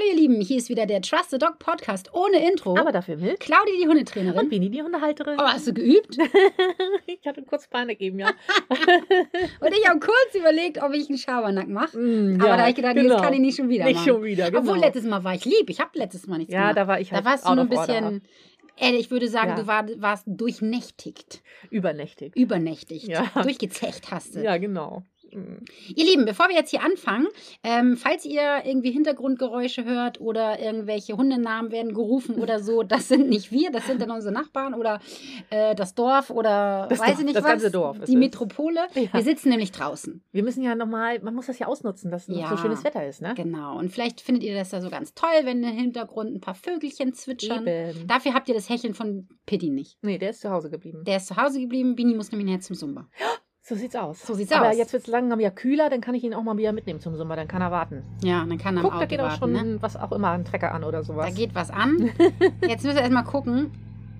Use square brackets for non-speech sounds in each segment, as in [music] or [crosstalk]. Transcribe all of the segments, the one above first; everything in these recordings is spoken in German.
Hallo ihr Lieben, hier ist wieder der Trust the Dog Podcast ohne Intro. Aber dafür mit. Claudia, die Hundetrainerin. Und Bini, die Hundehalterin. Oh, hast du geübt? [laughs] ich hatte kurz Panik eben, ja. [laughs] Und ich habe kurz überlegt, ob ich einen Schabernack mache. Mm, Aber ja, da habe ich gedacht, genau. das kann ich nicht schon wieder Nicht machen. schon wieder, genau. Obwohl, letztes Mal war ich lieb. Ich habe letztes Mal nichts Ja, gemacht. da war ich halt Da warst du nur ein of order. bisschen, äh, ich würde sagen, Ja. du war, warst durchnächtigt. Übernächtig. Übernächtigt. Ja. Durchgezecht hast du. Ja, genau. Mm. Ihr Lieben, bevor wir jetzt hier anfangen, ähm, falls ihr irgendwie Hintergrundgeräusche hört oder irgendwelche Hundenamen werden gerufen oder so, [laughs] das sind nicht wir, das sind dann unsere Nachbarn oder äh, das Dorf oder Das weiß Dorf, ich nicht das was, ganze Dorf die. Metropole. Ja. Wir sitzen nämlich draußen. Wir müssen ja nochmal, man muss das ja ausnutzen, dass Ja. so schönes Wetter ist, ne? Genau. Und vielleicht findet ihr das da so ganz toll, wenn im Hintergrund ein paar Vögelchen zwitschern. Eben. Dafür habt ihr das Hecheln von Pitti nicht. Nee, der ist zu Hause geblieben. Der ist zu Hause geblieben, Bini muss nämlich jetzt zum Zumba. [gasps] So sieht's aus. So sieht's Aber aus. jetzt wird es langsam ja kühler, dann kann ich ihn auch mal wieder mitnehmen zum Sommer, dann kann er warten. Ja, dann kann er im Guck, Auto da geht auch warten, schon ne? was auch immer, ein Trecker an oder sowas. Da geht was an. [laughs] Jetzt müssen wir erstmal gucken.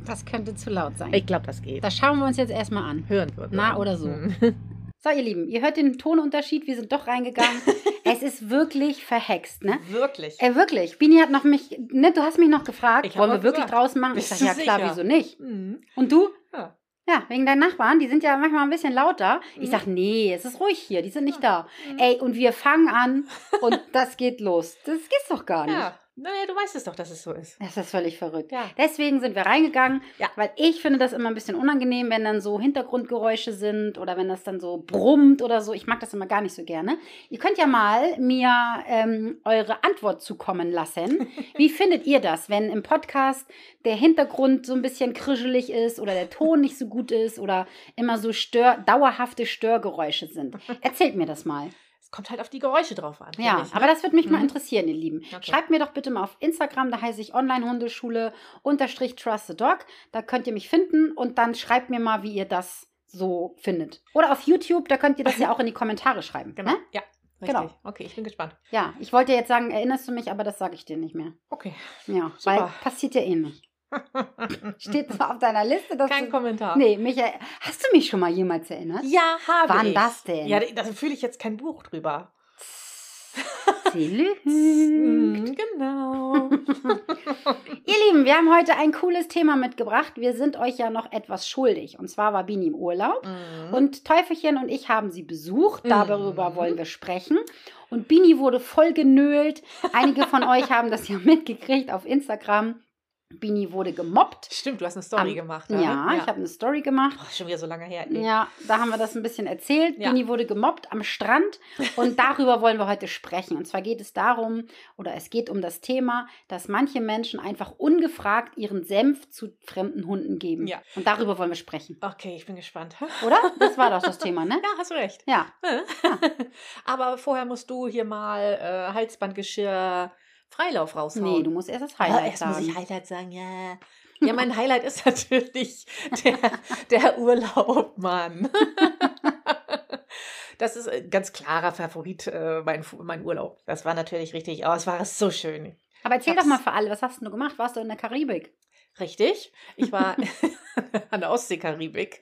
Das könnte zu laut sein. ich glaube, das geht. Das schauen wir uns jetzt erstmal an. Hören wir. Na, oder so. Mm. [laughs] So, ihr Lieben, ihr hört den Tonunterschied. Wir sind doch reingegangen. [laughs] es ist wirklich verhext, ne? Wirklich. Äh, wirklich. Bini hat noch mich, ne, du hast mich noch gefragt, Ich wollen wir auch wirklich gesagt. draußen machen? Ich Bist sag, ja du klar, sicher? wieso nicht? Mhm. Und du? Ja. Ja, wegen deinen Nachbarn, die sind ja manchmal ein bisschen lauter. Ich Mhm. sag, nee, es ist ruhig hier, die sind nicht da. Ey, und wir fangen an und [laughs] das geht los. Das geht's doch gar nicht. Ja. Naja, du weißt es doch, dass es so ist. Das ist völlig verrückt. Ja. Deswegen sind wir reingegangen, Ja. weil ich finde das immer ein bisschen unangenehm, wenn dann so Hintergrundgeräusche sind oder wenn das dann so brummt oder so. Ich mag das immer gar nicht so gerne. Ihr könnt ja mal mir ähm, eure Antwort zukommen lassen. [laughs] Wie findet ihr das, wenn im Podcast der Hintergrund so ein bisschen krischelig ist oder der Ton nicht so gut ist oder immer so stör dauerhafte Störgeräusche sind? [laughs] Erzählt mir das mal. Es kommt halt auf die Geräusche drauf an. Ja, ich, ne? aber das würde mich mal Mhm. interessieren, ihr Lieben. Okay. Schreibt mir doch bitte mal auf Instagram, da heiße ich Online-Hundeschule unterstrich Trust the Dog. Da könnt ihr mich finden und dann schreibt mir mal, wie ihr das so findet. Oder auf YouTube, da könnt ihr das ja auch in die Kommentare schreiben. Genau. Ne? Ja. Richtig. Genau. Okay, ich bin gespannt. Ja, ich wollte jetzt sagen, erinnerst du mich, aber das sage ich dir nicht mehr. Okay. Ja, Super. weil passiert ja eh nicht. Steht zwar auf deiner Liste, dass Kein du, Kommentar. Nee, mich, er- hast du mich schon mal jemals erinnert? Ja, habe Wann ich. das denn? Ja, da fühle ich jetzt kein Buch drüber. Sie [laughs] lügt. Mm, genau. [laughs] Ihr Lieben, wir haben heute ein cooles Thema mitgebracht. Wir sind euch ja noch etwas schuldig. Und zwar war Bini im Urlaub. Mhm. Und Teufelchen und ich haben sie besucht. Darüber Mhm. wollen wir sprechen. Und Bini wurde voll genölt. Einige von euch haben das ja [laughs] mitgekriegt auf Instagram. Bini wurde gemobbt. Stimmt, du hast eine Story Am- gemacht. Ja, ne? ich habe eine Story gemacht. Oh, schon wieder so lange her. ey. Ja, da haben wir das ein bisschen erzählt. Ja. Bini wurde gemobbt am Strand und darüber wollen wir heute sprechen. Und zwar geht es darum, oder es geht um das Thema, dass manche Menschen einfach ungefragt ihren Senf zu fremden Hunden geben. Ja. Und darüber wollen wir sprechen. Okay, ich bin gespannt. [laughs] Oder? Das war doch das Thema, ne? Ja, hast du recht. Ja. [laughs] Aber vorher musst du hier mal äh, Halsbandgeschirr Freilauf raushauen. Nee, du musst erst das Ja, Highlight erst sagen. muss ich Highlight sagen, ja. Ja, mein Highlight ist [laughs] natürlich der, der Urlaub, Mann. [laughs] Das ist ein ganz klarer Favorit, äh, mein, mein Urlaub. Das war natürlich richtig, aber es war so schön. Aber erzähl doch mal für alle, was hast du gemacht? Warst du in der Karibik? Richtig. Ich war [laughs] an der Ostseekaribik.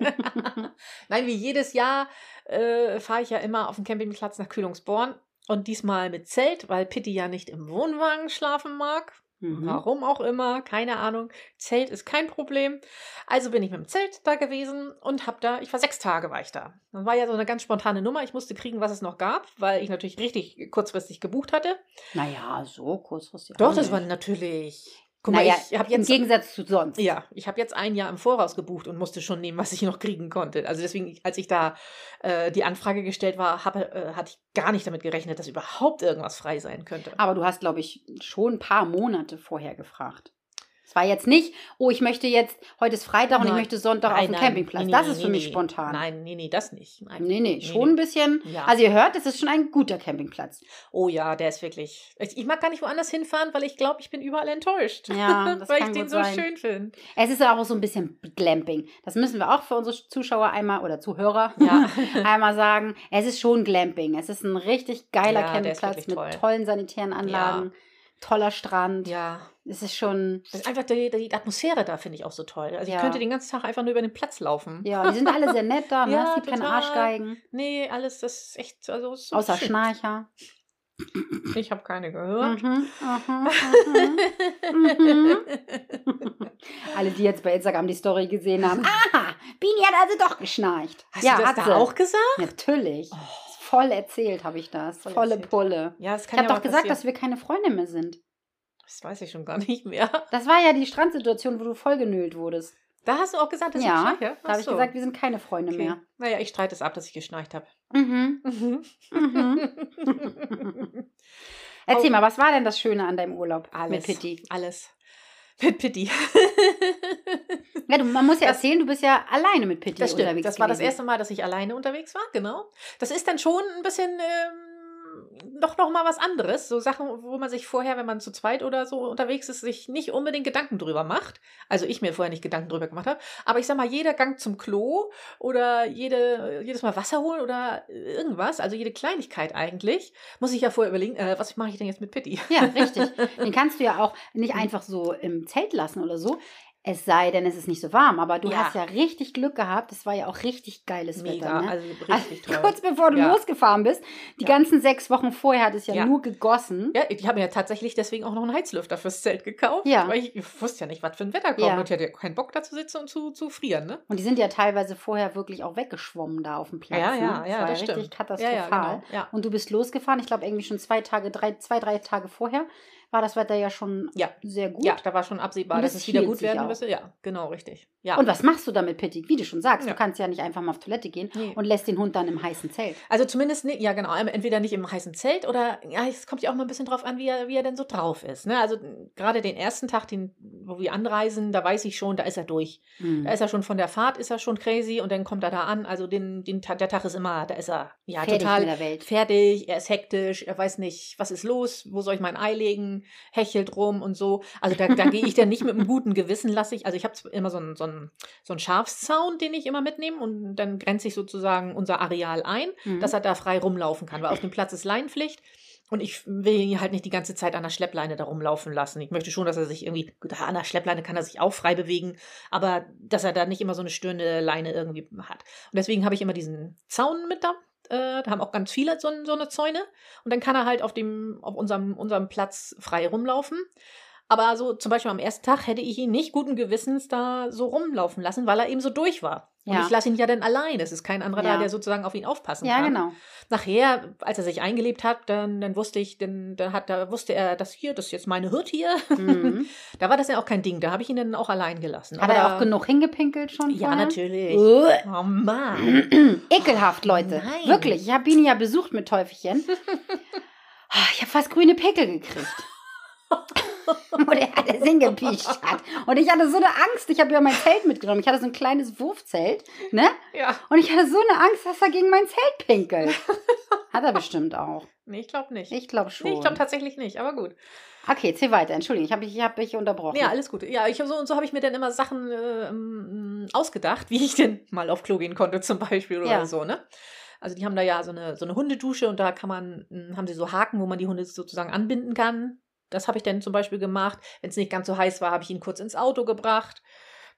Nein, wie jedes Jahr äh, fahre ich ja immer auf dem Campingplatz nach Kühlungsborn. Und diesmal mit Zelt, weil Pitti ja nicht im Wohnwagen schlafen mag. Mhm. Warum auch immer, keine Ahnung. Zelt ist kein Problem. Also bin ich mit dem Zelt da gewesen und hab da, ich war sechs Tage war ich da. Das war ja so eine ganz spontane Nummer. Ich musste kriegen, was es noch gab, weil ich natürlich richtig kurzfristig gebucht hatte. Naja, so kurzfristig. Doch, das war natürlich. Guck naja, mal, ich habe im jetzt Gegensatz zu sonst. ja, ich habe jetzt ein Jahr im Voraus gebucht und musste schon nehmen, was ich noch kriegen konnte. Also deswegen, als ich da äh, die Anfrage gestellt war, habe, äh, hatte ich gar nicht damit gerechnet, dass überhaupt irgendwas frei sein könnte. Aber du hast, glaube ich, schon ein paar Monate vorher gefragt. Es war jetzt nicht, oh, ich möchte jetzt, heute ist Freitag und ich Nein. möchte Sonntag auf dem Campingplatz. nee, das nee, ist für nee, mich nee. spontan. Nein, nee, nee, das nicht. Nein. Nee, nee, schon ein bisschen. Ja. Also ihr hört, es ist schon ein guter Campingplatz. Oh ja, der ist wirklich. Ich, mag gar nicht woanders hinfahren, weil ich glaube, ich bin überall enttäuscht. Ja, das [laughs] weil kann ich den so sein. schön finde. Es ist auch so ein bisschen Glamping. Das müssen wir auch für unsere Zuschauer einmal oder Zuhörer Ja. [laughs] einmal sagen. Es ist schon Glamping. Es ist ein richtig geiler Ja, Campingplatz mit toll. tollen sanitären Anlagen, toller Strand. Ja. Es ist schon, Das ist einfach die, die Atmosphäre da, finde ich auch so toll. Also Ja. ich könnte den ganzen Tag einfach nur über den Platz laufen. ja, die sind alle sehr nett da. [laughs] Ne? Ja, es gibt keine. Arschgeigen, Nee, alles, das ist echt, also so außer schön. Schnarcher. Ich habe keine gehört. Mhm, mhm, mhm, [laughs] mhm. Alle, die jetzt bei Instagram die Story gesehen haben. Aha, Bini hat also doch geschnarcht. Hast du das hat da sie. auch gesagt? Natürlich. Voll erzählt habe ich das. Voll Volle erzählt. Pulle. Ja, das Ich kann habe ja doch gesagt, dass passieren. wir keine Freunde mehr sind. Das weiß ich schon gar nicht mehr. [laughs] Das war ja die Strandsituation, wo du voll genölt wurdest. Da hast du auch gesagt, dass ja, ich schnarche? da habe ich gesagt, wir sind keine Freunde okay. mehr. Naja, ich streite es ab, dass ich geschnarcht habe. Mhm. [laughs] Mhm. Mhm. Erzähl Oh. mal, was war denn das Schöne an deinem Urlaub Alles. mit Pitti? Alles. Mit Pitti. [laughs] Ja, du, man muss ja Das- erzählen, du bist ja alleine mit Pitti Das stimmt. unterwegs Das war das gewesen. erste Mal, dass ich alleine unterwegs war, genau. Das ist dann schon ein bisschen ähm, doch noch mal was anderes. So Sachen, wo man sich vorher, wenn man zu zweit oder so unterwegs ist, sich nicht unbedingt Gedanken drüber macht. Also ich mir vorher nicht Gedanken drüber gemacht habe. Aber ich sag mal, jeder Gang zum Klo oder jede, jedes Mal Wasser holen oder irgendwas, also jede Kleinigkeit eigentlich, muss ich ja vorher überlegen, äh, was mache ich denn jetzt mit Pitti? Ja, richtig. [laughs] Den kannst du ja auch nicht einfach so im Zelt lassen oder so. Es sei denn, es ist nicht so warm. Aber du Ja. hast ja richtig Glück gehabt. Es war ja auch richtig geiles Mega, Wetter. Ne? also Also, richtig [laughs] toll. kurz bevor du Ja. losgefahren bist, die Ja. ganzen sechs Wochen vorher hat es ja, Ja. nur gegossen. Ja, ich habe mir ja tatsächlich deswegen auch noch einen Heizlüfter fürs Zelt gekauft, Ja. weil ich, ich wusste ja nicht, was für ein Wetter kommt Ja. und ich hatte ja keinen Bock da zu sitzen und zu, zu frieren, ne? Und die sind ja teilweise vorher wirklich auch weggeschwommen da auf dem Platz. Ja, ne? ja, das ja, war das ja richtig stimmt. katastrophal. Ja, ja, genau. Ja. Und du bist losgefahren, ich glaube irgendwie schon zwei Tage, drei, zwei, drei Tage vorher war das Wetter ja schon Ja. sehr gut. ja, da war schon absehbar, dass es wieder gut werden müsste. Ja, genau, richtig. Ja. Und was machst du damit, Pitti? Wie du schon sagst, Ja. du kannst ja nicht einfach mal auf Toilette gehen Nee. und lässt den Hund dann im heißen Zelt. Also zumindest, ne, ja genau, entweder nicht im heißen Zelt oder, ja, es kommt ja auch mal ein bisschen drauf an, wie er, wie er denn so drauf ist. Ne? Also gerade den ersten Tag, den, wo wir anreisen, da weiß ich schon, da ist er durch. Hm. Da ist er schon von der Fahrt, ist er schon crazy und dann kommt er da an. Also den, den, der Tag ist immer, da ist er ja Fertig total mit der Welt. fertig, er ist hektisch, er weiß nicht, was ist los, wo soll ich mein Ei legen, hechelt rum und so. Also da, da gehe ich dann nicht mit einem guten Gewissen, lasse ich, also ich habe immer so einen, so, einen, so einen Schafszaun, den ich immer mitnehme und dann grenze ich sozusagen unser Areal ein, Mhm. dass er da frei rumlaufen kann, weil auf dem Platz ist Leinenpflicht. Und ich will ihn halt nicht die ganze Zeit an der Schleppleine da rumlaufen lassen. Ich möchte schon, dass er sich irgendwie, gut, an der Schleppleine kann er sich auch frei bewegen, aber dass er da nicht immer so eine störende Leine irgendwie hat. Und deswegen habe ich immer diesen Zaun mit da. Äh, da haben auch ganz viele so, so eine Zäune. Und dann kann er halt auf, dem, auf unserem, unserem Platz frei rumlaufen. Aber so zum Beispiel am ersten Tag hätte ich ihn nicht guten Gewissens da so rumlaufen lassen, weil er eben so durch war. Und Ja. ich lasse ihn ja dann allein. Es ist kein anderer Ja. da, der sozusagen auf ihn aufpassen ja, kann. genau. Nachher, als er sich eingelebt hat, dann, dann wusste ich, dann, dann hat, da wusste er, das hier, das ist jetzt meine Hütte hier. Mhm. [laughs] Da war das ja auch kein Ding. Da habe ich ihn dann auch allein gelassen. Hat Aber er auch genug hingepinkelt schon? Ja, vorher? natürlich. Uah. Oh Mann. [clears throat] Ekelhaft, Leute. Nein. Wirklich. Ich habe ihn ja besucht mit Teufelchen. [laughs] Ah, Ich habe fast grüne Pickel gekriegt. Wo der alles hingepiekt hat. Und ich hatte so eine Angst. Ich habe ja mein Zelt mitgenommen. Ich hatte so ein kleines Wurfzelt. Ne? Ja. Und ich hatte so eine Angst, dass er gegen mein Zelt pinkelt. Hat er bestimmt auch. Nee, ich glaube nicht. Ich glaube schon. nee, ich glaube tatsächlich nicht, aber gut. okay, zieh weiter. Entschuldigung, ich habe ich hab dich unterbrochen. Ja, alles gut. Ja, ich so und so habe ich mir dann immer Sachen äh, ausgedacht, wie ich denn mal auf Klo gehen konnte, zum Beispiel oder Ja. so, ne? Also die haben da ja so eine, so eine Hundedusche und da kann man, haben sie so Haken, wo man die Hunde sozusagen anbinden kann. Das habe ich dann zum Beispiel gemacht. Wenn es nicht ganz so heiß war, habe ich ihn kurz ins Auto gebracht.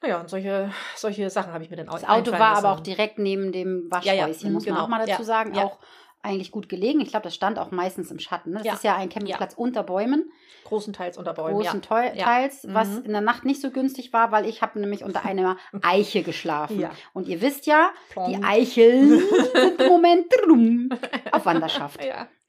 Naja, und solche, solche Sachen habe ich mir dann Das Auto war aber auch direkt neben dem Ja, ja, Waschhäuschen, mhm, muss man genau. auch mal dazu Ja, sagen. ja. Auch eigentlich gut gelegen. Ich glaube, das stand auch meistens im Schatten. Ne? Das Ja. ist ja ein Campingplatz unter Bäumen, großenteils unter Bäumen. großen ja. Ja. Was Mhm. in der Nacht nicht so günstig war, weil ich habe nämlich unter einer [laughs] Eiche geschlafen. Ja. Und ihr wisst ja, die Plonk. Eicheln [laughs] sind im Moment drum auf Wanderschaft.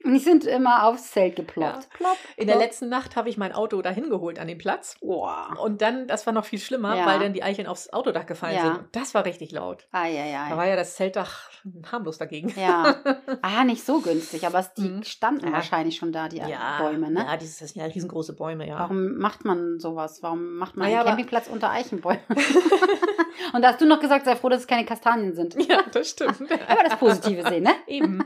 Ja. Und die sind immer aufs Zelt geploppt. Plopp, In der letzten Nacht habe ich mein Auto dahin geholt an den Platz. Boah. Und dann, das war noch viel schlimmer, Ja. weil dann die Eicheln aufs Autodach gefallen Ja. sind. Und das war richtig laut. Da Eieiei. war ja das Zeltdach harmlos dagegen. Ja. [laughs] Ah, nicht so günstig, aber es, die Mhm. standen Ja. wahrscheinlich schon da, die Bäume, ne? Ja, das sind ja riesengroße Bäume, ja. Warum macht man sowas? Warum macht man Naja, einen Campingplatz unter Eichenbäumen? [laughs] [laughs] Und da hast du noch gesagt, sei froh, dass es keine Kastanien sind. Ja, das stimmt. [laughs] Aber das Positive sehen, ne? Eben.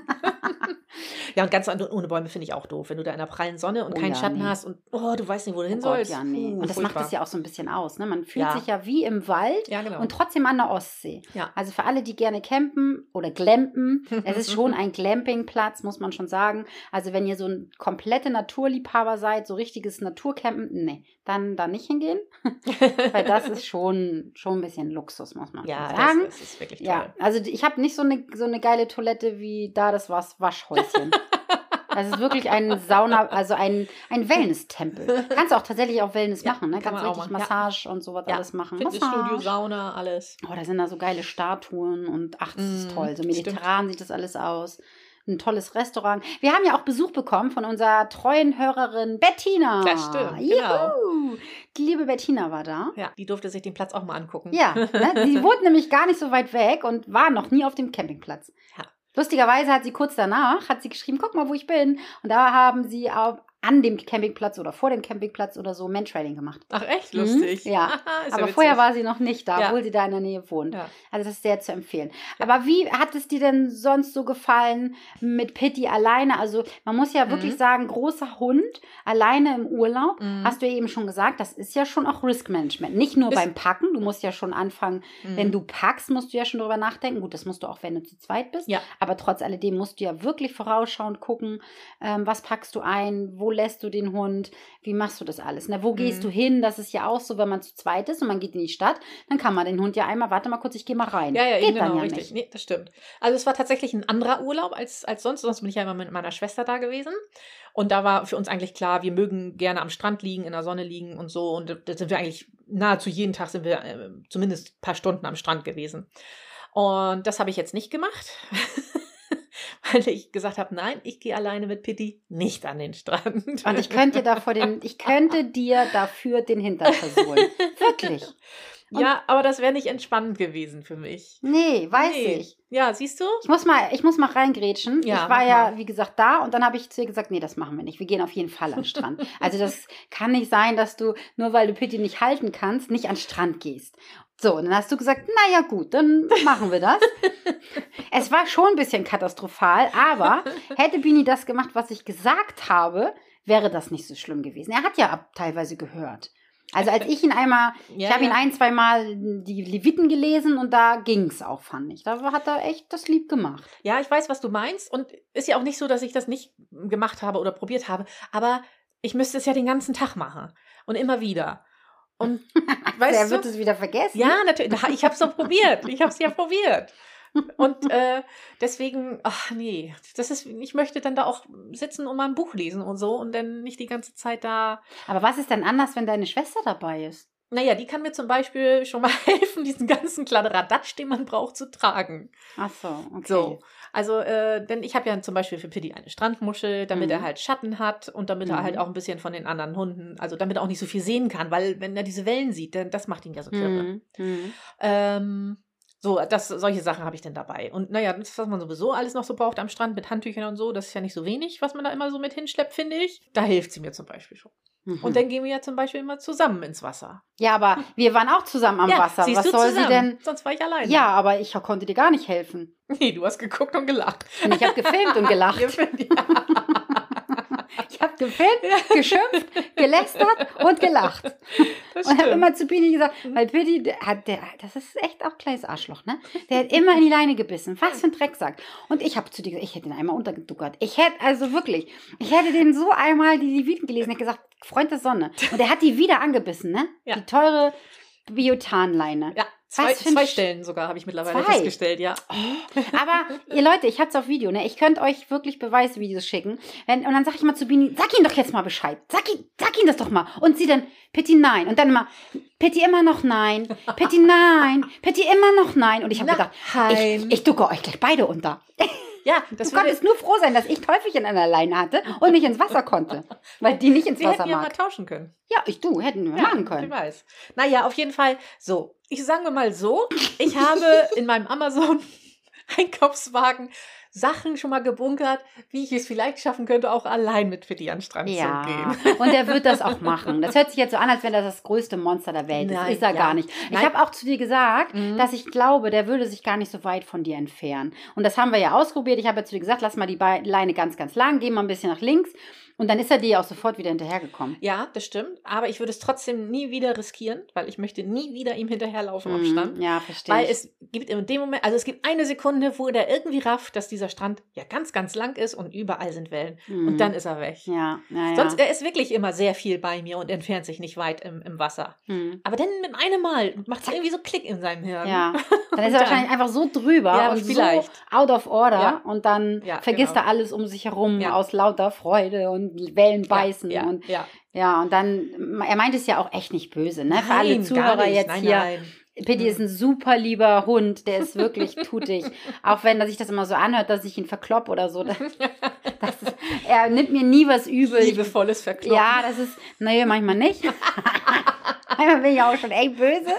[laughs] ja, und ganz an- ohne Bäume finde ich auch doof. Wenn du da in der prallen Sonne und Oh keinen ja, Schatten nee. hast und oh, du weißt nicht, wo du hin Oh Gott, sollst. ja, nee. Und das macht es ja auch so ein bisschen aus, ne? Man fühlt Ja. sich ja wie im Wald Ja, genau. und trotzdem an der Ostsee. Ja. Also für alle, die gerne campen oder glampen, [laughs] es ist schon ein Glampingplatz, muss man schon sagen. Also wenn ihr so ein komplette Naturliebhaber seid, so richtiges Naturcampen, nee, dann da nicht hingehen, weil das ist schon, schon ein bisschen Luxus, muss man ja, sagen. das, das ist wirklich toll. Ja, also ich habe nicht so eine, so eine geile Toilette wie da das was Waschhäuschen. [laughs] Das ist wirklich ein Sauna, also ein, ein Wellness-Tempel. Kannst auch tatsächlich auch Wellness Ja, machen, ne? kann Kannst auch richtig machen, ja. Massage und sowas alles machen. Fitnessstudio, Massage. Sauna, alles. Oh, da sind da so geile Statuen und ach, das ist Mm, toll. So stimmt. mediterran sieht das alles aus. Ein tolles Restaurant. Wir haben ja auch Besuch bekommen von unserer treuen Hörerin Bettina. Das stimmt, genau. Die liebe Bettina war da. Ja, die durfte sich den Platz auch mal angucken. Ja, [laughs] ne? sie wohnt nämlich gar nicht so weit weg und war noch nie auf dem Campingplatz. Ja. Lustigerweise hat sie kurz danach, hat sie geschrieben, guck mal, wo ich bin. Und da haben sie auch an dem Campingplatz oder vor dem Campingplatz oder so Mentrailing gemacht. Ach, echt Mhm, lustig. ja. [laughs] Ist Aber witzig. vorher war sie noch nicht da, Ja. obwohl sie da in der Nähe wohnt. Ja. Also das ist sehr zu empfehlen. Aber wie hat es dir denn sonst so gefallen mit Pitti alleine? Also man muss ja wirklich Mhm. sagen, großer Hund alleine im Urlaub. Mhm. Hast du ja eben schon gesagt, das ist ja schon auch Risk Management. Nicht nur Ist- beim Packen, du musst ja schon anfangen, Mhm. wenn du packst, musst du ja schon drüber nachdenken. Gut, das musst du auch, wenn du zu zweit bist. Ja. Aber trotz alledem musst du ja wirklich vorausschauend gucken, ähm, was packst du ein, wo lässt du den Hund, wie machst du das alles? Ne? Wo gehst Mhm. du hin? Das ist ja auch so, wenn man zu zweit ist und man geht in die Stadt, dann kann man den Hund ja einmal, warte mal kurz, ich gehe mal rein. Ja, ja, Geht genau, ja richtig. nicht. Nee, das stimmt. Also es war tatsächlich ein anderer Urlaub als, als sonst. Sonst bin ich ja immer mit meiner Schwester da gewesen. Und da war für uns eigentlich klar, wir mögen gerne am Strand liegen, in der Sonne liegen und so. Und da sind wir eigentlich nahezu jeden Tag sind wir äh, zumindest ein paar Stunden am Strand gewesen. Und das habe ich jetzt nicht gemacht. [laughs] [laughs] Weil ich gesagt habe, nein, ich gehe alleine mit Pitti nicht an den Strand. Und ich könnte dir davor den, ich könnte [laughs] dir dafür den Hintern versohlen. Wirklich. ja, aber das wäre nicht entspannend gewesen für mich. Nee, weiß Nee. ich. Ja, siehst du? Ich muss mal, ich muss mal reingrätschen. Ja, ich war ja, wie gesagt, da und dann habe ich zu ihr gesagt, nee, das machen wir nicht. Wir gehen auf jeden Fall an den Strand. also das kann nicht sein, dass du, nur weil du Pitti nicht halten kannst, nicht an den Strand gehst. So, und dann hast du gesagt, naja gut, dann machen wir das. [laughs] es war schon ein bisschen katastrophal, aber [laughs] hätte Bini das gemacht, was ich gesagt habe, wäre das nicht so schlimm gewesen. Er hat ja teilweise gehört. Also als ich ihn einmal, [laughs] ich Ja, habe ihn ja. ein, zwei Mal die Leviten gelesen und da ging es auch, fand ich. Da hat er echt das lieb gemacht. Ja, ich weiß, was du meinst. Und ist ja auch nicht so, dass ich das nicht gemacht habe oder probiert habe. Aber ich müsste es ja den ganzen Tag machen. Und immer wieder. Und er [laughs] weißt wird du? es wieder vergessen. Ja, natürlich. Na, Ich habe es doch probiert. Ich habe es ja probiert. Und äh, deswegen, ach nee, das ist, ich möchte dann da auch sitzen und mal ein Buch lesen und so und dann nicht die ganze Zeit da. Aber was ist denn anders, wenn deine Schwester dabei ist? Naja, die kann mir zum Beispiel schon mal [laughs] helfen, diesen ganzen Kladderadatsch, den man braucht, zu tragen. Ach so, okay. So, also, äh, denn ich habe ja zum Beispiel für Pitti eine Strandmuschel, damit Mhm. er halt Schatten hat und damit er Mhm. halt auch ein bisschen von den anderen Hunden, also damit er auch nicht so viel sehen kann, weil wenn er diese Wellen sieht, dann das macht ihn ja so kirre. Mhm. Mhm. Ähm, so, das, solche Sachen habe ich denn dabei. Und naja, das, was man sowieso alles noch so braucht am Strand mit Handtüchern und so, das ist ja nicht so wenig, was man da immer so mit hinschleppt, finde ich. Da hilft sie mir zum Beispiel schon. Mhm. Und dann gehen wir ja zum Beispiel immer zusammen ins Wasser. ja, aber wir waren auch zusammen am ja, Wasser. siehst Was du soll zusammen. sie denn? Sonst war ich alleine. Ja, aber ich konnte dir gar nicht helfen. Nee, du hast geguckt und gelacht. Und ich habe gefilmt und gelacht. [laughs] Ja, Ich habe gefilmt, geschimpft, gelästert und gelacht. Und habe immer zu Bini gesagt, weil der hat, der, das ist echt auch ein kleines Arschloch, ne? Der hat immer in die Leine gebissen. Was für ein Drecksack. Und ich habe zu dir gesagt, ich hätte ihn einmal untergeduckert. Ich hätte, also wirklich, ich hätte den so einmal die Leviten gelesen, hätte gesagt, Freund der Sonne. Und er hat die wieder angebissen, ne? Ja. Die teure Biotanleine. Ja, zwei, zwei Stellen sogar habe ich mittlerweile Zwei? festgestellt, ja. Aber ihr Leute, ich hab's auf Video, ne? Ich könnte euch wirklich Beweisvideos schicken. Wenn, und dann sag ich mal zu Bini, sag ihm doch jetzt mal Bescheid. Sag ihm, sag ihm das doch mal. Und sie dann, Pitti, nein. Und dann immer, Pitti immer noch nein. Pitti, nein. Pitti immer noch nein. Und ich habe gedacht, ich, ich ducke euch gleich beide unter. Ja, das Du konntest nur froh sein, dass ich Teufelchen an der Leine hatte und nicht ins Wasser konnte. [laughs] Weil die nicht ins wir Wasser hätten ja mal mag. tauschen können. Ja, ich du, hätten wir machen können. Ich weiß. Naja, auf jeden Fall so. Ich sagen wir mal so, ich habe [laughs] in meinem Amazon Einkaufswagen Sachen schon mal gebunkert, wie ich es vielleicht schaffen könnte, auch allein mit Pitti an den Strand Ja, zu gehen. [laughs] und er wird das auch machen. Das hört sich jetzt so an, als wenn das das größte Monster der Welt ist. Nein, ist er ja. gar nicht. Ich habe auch zu dir gesagt, Mhm. dass ich glaube, der würde sich gar nicht so weit von dir entfernen. Und das haben wir ja ausprobiert. Ich habe ja zu dir gesagt, lass mal die Be- Leine ganz, ganz lang, geh mal ein bisschen nach links. Und dann ist er dir auch sofort wieder hinterhergekommen. Ja, das stimmt. Aber ich würde es trotzdem nie wieder riskieren, weil ich möchte nie wieder ihm hinterherlaufen am Mhm, Strand. Ja, verstehe Weil ich. es gibt in dem Moment, also es gibt eine Sekunde, wo der irgendwie rafft, dass dieser Strand ja ganz, ganz lang ist und überall sind Wellen. Mhm. Und dann ist er weg. Ja, ja, ja. Sonst, er ist wirklich immer sehr viel bei mir und entfernt sich nicht weit im, im Wasser. Mhm. Aber dann mit einem Mal macht es irgendwie so Klick in seinem Hirn. Ja, [laughs] dann ist er wahrscheinlich einfach so drüber Ja, und vielleicht. so out of order Ja. und dann Ja, vergisst genau. er alles um sich herum aus lauter Freude und Wellen beißen ja, und ja. ja und dann er meint es ja auch echt nicht böse, ne? Für alle Nein, Zuhörer jetzt nein, hier. Nein. Pitti Mhm. ist ein super lieber Hund, der ist wirklich [laughs] tutig. Auch wenn er sich das immer so anhört, dass ich ihn verklopp oder so. Das ist, er nimmt mir nie was übel. Liebevolles Verkloppen. Ja, das ist, nee, manchmal nicht. [laughs] manchmal bin ich auch schon echt böse.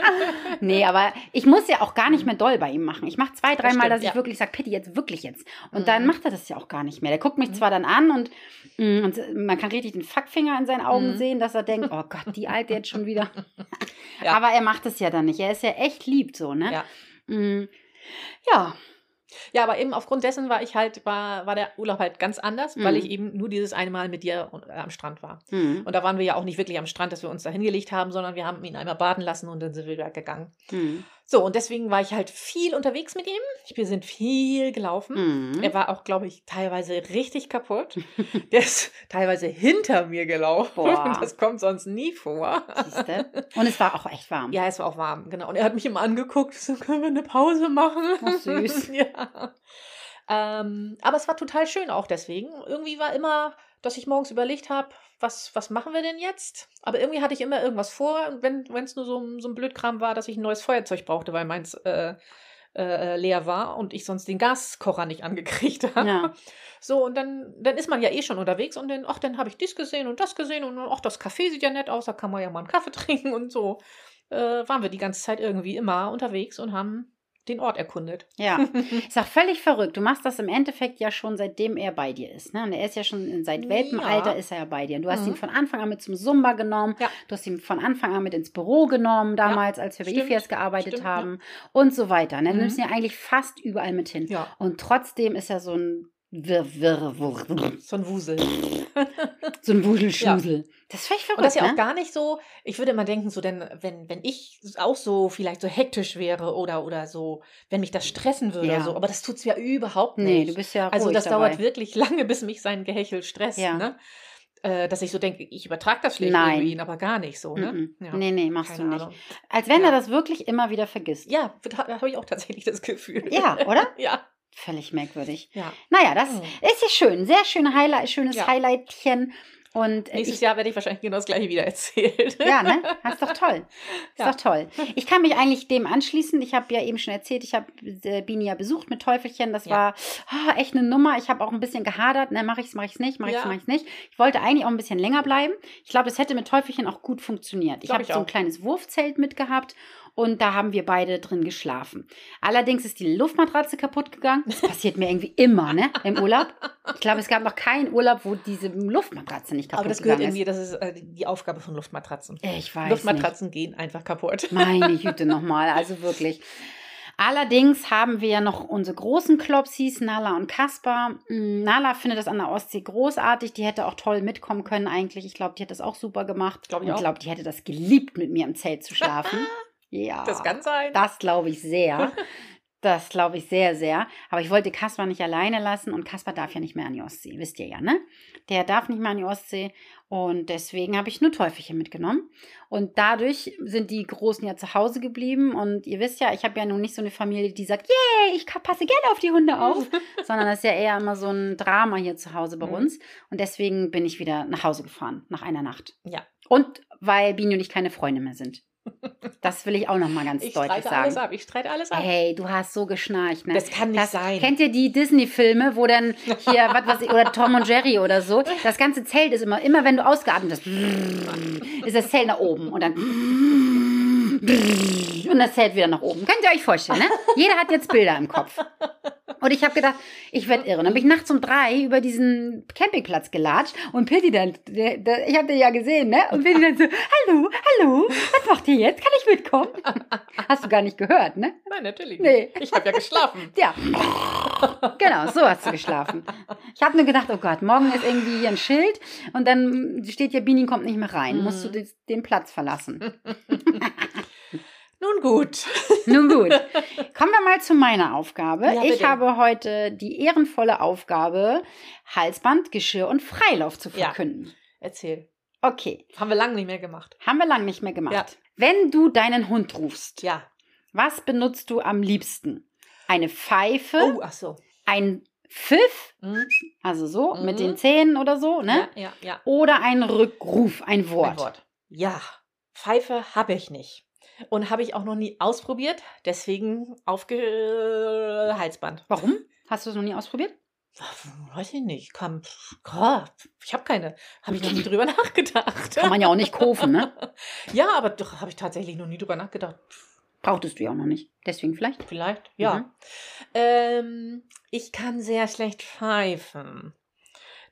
[laughs] nee, aber ich muss ja auch gar nicht mehr doll bei ihm machen. Ich mache zwei, dreimal, stimmt, dass ich ja. wirklich sage, Pitti, jetzt wirklich jetzt. Und dann Mhm. macht er das ja auch gar nicht mehr. Der guckt mich zwar dann an und, mm, und man kann richtig den Fuckfinger in seinen Augen Mhm. sehen, dass er denkt, oh Gott, die Alte jetzt schon wieder. [laughs] Ja. Aber er macht es ja dann nicht. Er ist ja echt lieb so, ne? Ja. Mm, ja. Ja, aber eben aufgrund dessen war ich halt, war, war der Urlaub halt ganz anders, weil Mhm. ich eben nur dieses eine Mal mit dir äh, am Strand war. Mm, Und da waren wir ja auch nicht wirklich am Strand, dass wir uns da hingelegt haben, sondern wir haben ihn einmal baden lassen und dann sind wir wieder gegangen. mm, So, und deswegen war ich halt viel unterwegs mit ihm. Wir sind viel gelaufen. mm. Er war auch, glaube ich, teilweise richtig kaputt. [laughs] Der ist teilweise hinter mir gelaufen. Boah. Das kommt sonst nie vor. Siehste? Und es war auch echt warm. Ja, es war auch warm, genau. Und er hat mich immer angeguckt, so können wir eine Pause machen. Oh, süß. [laughs] ja. Ähm, aber es war total schön auch deswegen. Irgendwie war immer, dass ich morgens überlegt habe, was, was machen wir denn jetzt? Aber irgendwie hatte ich immer irgendwas vor, und wenn es nur so, ein- so ein Blödkram war, dass ich ein neues Feuerzeug brauchte, weil meins äh, äh, leer war und ich sonst den Gaskocher nicht angekriegt habe. Ja. So, und dann, dann ist man ja eh schon unterwegs und dann, ach, dann habe ich dies gesehen und das gesehen und ach, das Café sieht ja nett aus, da kann man ja mal einen Kaffee [laughs] trinken und so. Äh, waren wir die ganze Zeit irgendwie immer unterwegs und haben den Ort erkundet. Ja, [laughs] ist auch völlig verrückt. Du machst das im Endeffekt ja schon seitdem er bei dir ist. Ne? Und er ist ja schon seit Welpenalter Ja. ist er ja bei dir. Und du hast Mhm. ihn von Anfang an mit zum Zumba genommen. Ja. Du hast ihn von Anfang an mit ins Büro genommen, damals, als wir bei. IFIAS gearbeitet Stimmt, ja. haben und so weiter. Ne? Du Mhm. nimmst ihn ja eigentlich fast überall mit hin. Ja, Und trotzdem ist er so ein Wirr, Wirr, Wirr, so ein Wusel. [laughs] so ein Wuselschusel. Das ist völlig verrückt, Und das ist ja ne? auch gar nicht so, ich würde immer denken, so, denn wenn, wenn ich auch so vielleicht so hektisch wäre oder, oder so, wenn mich das stressen würde Ja. oder so, aber das tut es ja überhaupt nicht. Nee, du bist ja Also das dabei. dauert wirklich lange, bis mich sein Gehechel stresst, Ja. ne? Äh, dass ich so denke, ich übertrage das vielleicht Nein. ihn, aber gar nicht so, ne? Mhm. Ja. Nee, nee, machst Keine du nicht. Ahnung. Als wenn Ja. er das wirklich immer wieder vergisst. Ja, da habe ich auch tatsächlich das Gefühl. Ja, oder? [laughs] ja. Völlig merkwürdig. ja. Naja, das Mhm. ist ja schön. Sehr schön Highlight, schönes Ja. Highlightchen. Und Nächstes ich, Jahr werde ich wahrscheinlich genau das gleiche wieder erzählen. [laughs] ja, ne? Das ist doch toll. Ist Ja. doch toll. Ich kann mich eigentlich dem anschließen. Ich habe ja eben schon erzählt, ich habe äh, Bini ja besucht mit Teufelchen. Das Ja. war ah, echt eine Nummer. Ich habe auch ein bisschen gehadert. Ne, mache ich es, mache ich es nicht, mache ich es, Ja. mache ich es nicht. Ich wollte eigentlich auch ein bisschen länger bleiben. Ich glaube, das hätte mit Teufelchen auch gut funktioniert. Ich habe so ein kleines Wurfzelt mitgehabt und da haben wir beide drin geschlafen. Allerdings ist die Luftmatratze kaputt gegangen. Das passiert mir irgendwie immer, ne? Im Urlaub. Ich glaube, es gab noch keinen Urlaub, wo diese Luftmatratze nicht kaputt Aber das gehört gegangen irgendwie, das ist äh, die Aufgabe von Luftmatratzen. ist. Ich weiß nicht. Luftmatratzen gehen einfach kaputt. Meine [laughs] Güte nochmal, also wirklich. Allerdings haben wir ja noch unsere großen Klopsis, Nala und Kaspar. Mm, Nala findet das an der Ostsee großartig. Die hätte auch toll mitkommen können eigentlich. Ich glaube, die hätte das auch super gemacht. Glaub ich und auch. ich glaube, die hätte das geliebt, mit mir im Zelt zu schlafen. [laughs] ja. Das kann sein. Das glaube ich sehr. [laughs] Das glaube ich sehr, sehr. Aber ich wollte Kaspar nicht alleine lassen und Kaspar darf ja nicht mehr an die Ostsee, wisst ihr ja, ne? Der darf nicht mehr an die Ostsee und deswegen habe ich nur Teufelchen mitgenommen. Und dadurch sind die Großen ja zu Hause geblieben und ihr wisst ja, ich habe ja nun nicht so eine Familie, die sagt, yay, ich ka- passe gerne auf die Hunde auf, [laughs] sondern das ist ja eher immer so ein Drama hier zu Hause bei Mhm. uns. Und deswegen bin ich wieder nach Hause gefahren, nach einer Nacht. Ja. Und weil Bini und ich keine Freunde mehr sind. Das will ich auch noch mal ganz Ich deutlich streite sagen. alles ab. Ich streite alles ab. Hey, du hast so geschnarcht, ne? Das kann nicht das, sein. Kennt ihr die Disney-Filme, wo dann hier, [laughs] was weiß ich, oder Tom und Jerry oder so, das ganze Zelt ist immer, immer wenn du ausgeatmet hast, [laughs] ist das Zelt nach oben und dann und das Zelt wieder nach oben. Könnt ihr euch vorstellen, ne? [laughs] Jeder hat jetzt Bilder im Kopf. Und ich habe gedacht, ich werde irre. Dann bin ich nachts um drei über diesen Campingplatz gelatscht und Pitti dann, der, der, ich habe den ja gesehen, ne? Und Pitti dann so, hallo, hallo, was macht ihr jetzt? Kann ich mitkommen? [laughs] Hast du gar nicht gehört, ne? Nein, natürlich Nee. nicht. Ich habe ja geschlafen. [laughs] Ja. Genau, so hast du geschlafen. Ich habe nur gedacht, oh Gott, morgen ist irgendwie hier ein Schild und dann steht hier, Bini kommt nicht mehr rein. Musst du Mhm. des- den Platz verlassen. Nun gut. [laughs] Nun gut, kommen wir mal zu meiner Aufgabe. Ja, ich habe heute die ehrenvolle Aufgabe, Halsband, Geschirr und Freilauf zu Ja. verkünden. Erzähl. Okay, Haben wir lange nicht mehr gemacht. haben wir lange nicht mehr gemacht. Ja. Wenn du deinen Hund rufst, Ja. was benutzt du am liebsten? Eine Pfeife, Oh, ach so. ein Pfiff, Mhm. also so mit Mhm. den Zähnen oder so, ne? Ja, ja, ja. Oder ein Rückruf, ein Wort. Ein Wort. Ja. Pfeife habe ich nicht. Und habe ich auch noch nie ausprobiert. Deswegen aufge Halsband. Warum? Hast du es noch nie ausprobiert? Weiß ich nicht. Gott, ich habe keine. Habe ich noch nie drüber [laughs] nachgedacht. Kann man ja auch nicht kaufen, ne? [laughs] Ja, aber doch habe ich tatsächlich noch nie drüber nachgedacht. Brauchtest du ja auch noch nicht. Deswegen vielleicht. Vielleicht, ja. Mhm. Ähm, ich kann sehr schlecht pfeifen.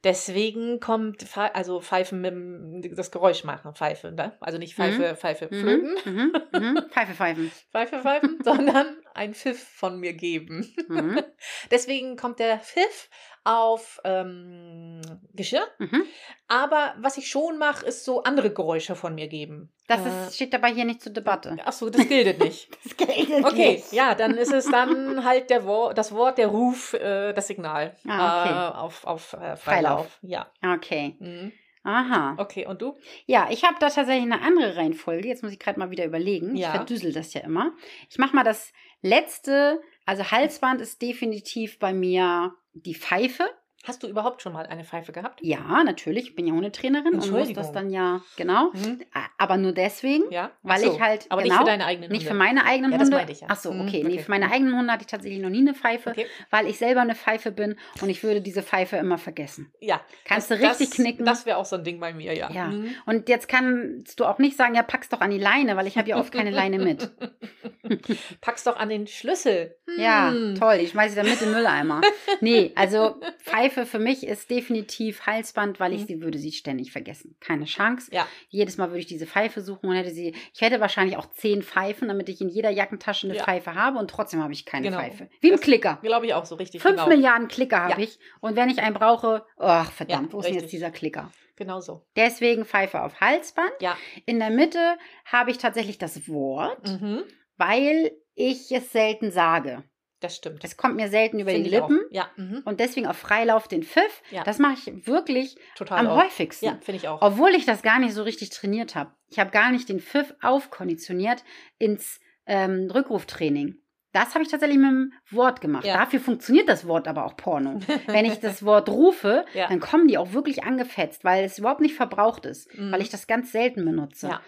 Deswegen kommt, also Pfeifen mit dem- das Geräusch machen, Pfeife, ne? Also nicht Pfeife, Pfeife, Flöten, Mhm. Mhm. Mhm. Pfeife pfeifen. [laughs] Pfeife, Pfeifen, sondern ein Pfiff von mir geben. Mhm. [laughs] Deswegen kommt der Pfiff auf ähm, Geschirr. Mhm. Aber was ich schon mache, ist so andere Geräusche von mir geben. Das Äh, ist, steht dabei hier nicht zur Debatte. Ach so, das gilt nicht. [laughs] Das gilt Okay, ja, dann ist es dann halt der Wort, das Wort, der Ruf, äh, das Signal Ah, okay. äh, auf, auf äh, Freilauf. Freilauf. Ja. Okay. Mhm. Aha. Okay, und du? Ja, ich habe da tatsächlich eine andere Reihenfolge. Jetzt muss ich gerade mal wieder überlegen. Ja. Ich verdüsel das ja immer. Ich mache mal das letzte. Also Halsband ist definitiv bei mir die Pfeife. Hast du überhaupt schon mal eine Pfeife gehabt? Ja, natürlich. Ich bin ja Hundetrainerin und muss das dann ja, genau. Mhm. Aber nur deswegen, Ja. weil so. ich halt, Aber genau, nicht für deine eigenen nicht für Hunde. meine eigenen Ja, das Hunde. meinte ich ja. Ach so, Mhm, okay. Nee, okay. für meine eigenen Hunde hatte ich tatsächlich noch nie eine Pfeife, Okay. weil ich selber eine Pfeife bin und ich würde diese Pfeife immer vergessen. Ja. Kannst das, du richtig das, knicken. Das wäre auch so ein Ding bei mir, ja. Ja. Mhm. Und jetzt kannst du auch nicht sagen, ja, pack's doch an die Leine, weil ich habe ja oft keine Leine mit. [laughs] Pack's doch an den Schlüssel. Ja, Hm. toll, ich schmeiße sie dann mit in den Mülleimer. Nee, also Pfeife [laughs] für mich ist definitiv Halsband, weil ich Mhm. sie würde sie ständig vergessen. Keine Chance. Ja. Jedes Mal würde ich diese Pfeife suchen und hätte sie, ich hätte wahrscheinlich auch zehn Pfeifen, damit ich in jeder Jackentasche eine Ja. Pfeife habe und trotzdem habe ich keine Genau. Pfeife. Wie ein Das- Klicker. Glaube ich auch so richtig. Fünf genau. Milliarden Klicker habe Ja. ich und wenn ich einen brauche, ach verdammt, wo ist denn jetzt dieser Klicker? Genau so. Deswegen Pfeife auf Halsband. Ja. In der Mitte habe ich tatsächlich das Wort, Mhm. weil ich es selten sage. Das stimmt. Es kommt mir selten über Finde die. Lippen. Ja. Mhm. Und deswegen auf Freilauf den Pfiff. Ja. Das mache ich wirklich Total. am auch. häufigsten. Ja, finde ich auch. Obwohl ich das gar nicht so richtig trainiert habe. Ich habe gar nicht den Pfiff aufkonditioniert ins ähm, Rückruftraining. Das habe ich tatsächlich mit dem Wort gemacht. Ja. Dafür funktioniert das Wort aber auch Porno. [laughs] Wenn ich das Wort rufe, Ja. dann kommen die auch wirklich angefetzt, weil es überhaupt nicht verbraucht ist, Mhm. weil ich das ganz selten benutze. Ja.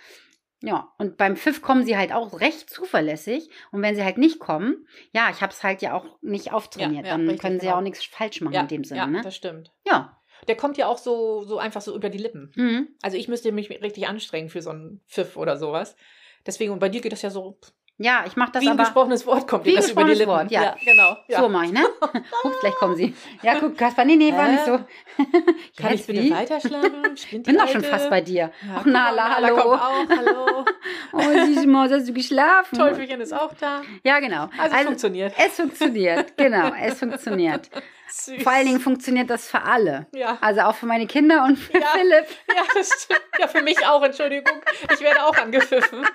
Ja, und beim Pfiff kommen sie halt auch recht zuverlässig. Und wenn sie halt nicht kommen, ja, ich habe es halt ja auch nicht auftrainiert. Ja, ja, dann können sie genau. ja auch nichts falsch machen ja, in dem Sinne. ja ne? das stimmt. Ja. Der kommt ja auch so, so einfach so über die Lippen. Mhm. Also ich müsste mich richtig anstrengen für so einen Pfiff oder sowas. Deswegen, und bei dir geht das ja so, Ja, ich mache das wie ein aber. gesprochenes Wort kommt Wie dir das über die Lippen. Wort, ja. genau. Ja. So mache ich, ne? [laughs] Guck, gleich kommen sie. Ja, guck, Kaspar, nee, nee, war nicht so. [laughs] Kann ich Jetzt bitte wie? weiterschlagen? [laughs] Die Bin doch schon fast bei dir. Ja, la, Nala hallo. kommt auch. Hallo. Oh, süße Maus, hast du geschlafen? Teufelchen ist auch da. Ja, genau. Also, funktioniert. es funktioniert, genau, es funktioniert. Süß. Vor allen Dingen funktioniert das für alle. Ja. Also auch für meine Kinder und für Ja. Philipp. Ja, das stimmt. Ja, für mich auch, Entschuldigung. Ich werde auch angepfiffen.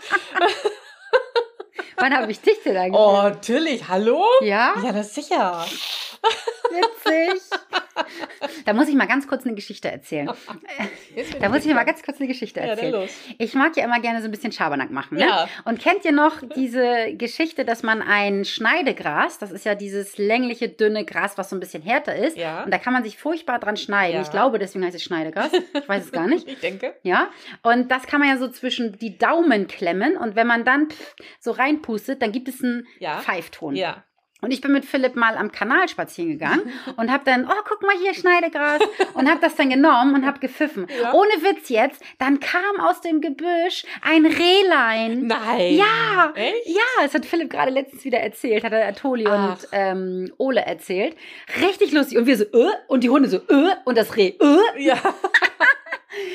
Wann habe ich dich denn eigentlich? Oh, natürlich. Hallo? Ja, Ja, das ist sicher. witzig. [laughs] Da muss ich mal ganz kurz eine Geschichte erzählen. [laughs] Da muss ich mal ganz kurz eine Geschichte Ja, erzählen. los. Ich mag ja immer gerne so ein bisschen Schabernack machen. Ne? Ja. Und kennt ihr noch [laughs] diese Geschichte, dass man ein Schneidegras, das ist ja dieses längliche, dünne Gras, was so ein bisschen härter ist, Ja. und da kann man sich furchtbar dran schneiden. Ja. Ich glaube, deswegen heißt es Schneidegras. Ich weiß es gar nicht. Ich denke. Ja, und das kann man ja so zwischen die Daumen klemmen und wenn man dann pff, so reinpustet, dann gibt es einen Ja. Pfeifton. Ja. Und ich bin mit Philipp mal am Kanal spazieren gegangen [laughs] und habe dann, oh, guck mal hier, Schneidegras. und habe das dann genommen und habe gepfiffen. Ja. Ohne Witz jetzt, dann kam aus dem Gebüsch ein Rehlein. Nein. Ja, Echt? ja, das hat Philipp gerade letztens wieder erzählt, hat er Toli Ach. und ähm, Ole erzählt. Richtig lustig. Und wir so, äh, und die Hunde so, äh, und das Reh, äh. Ja. [laughs]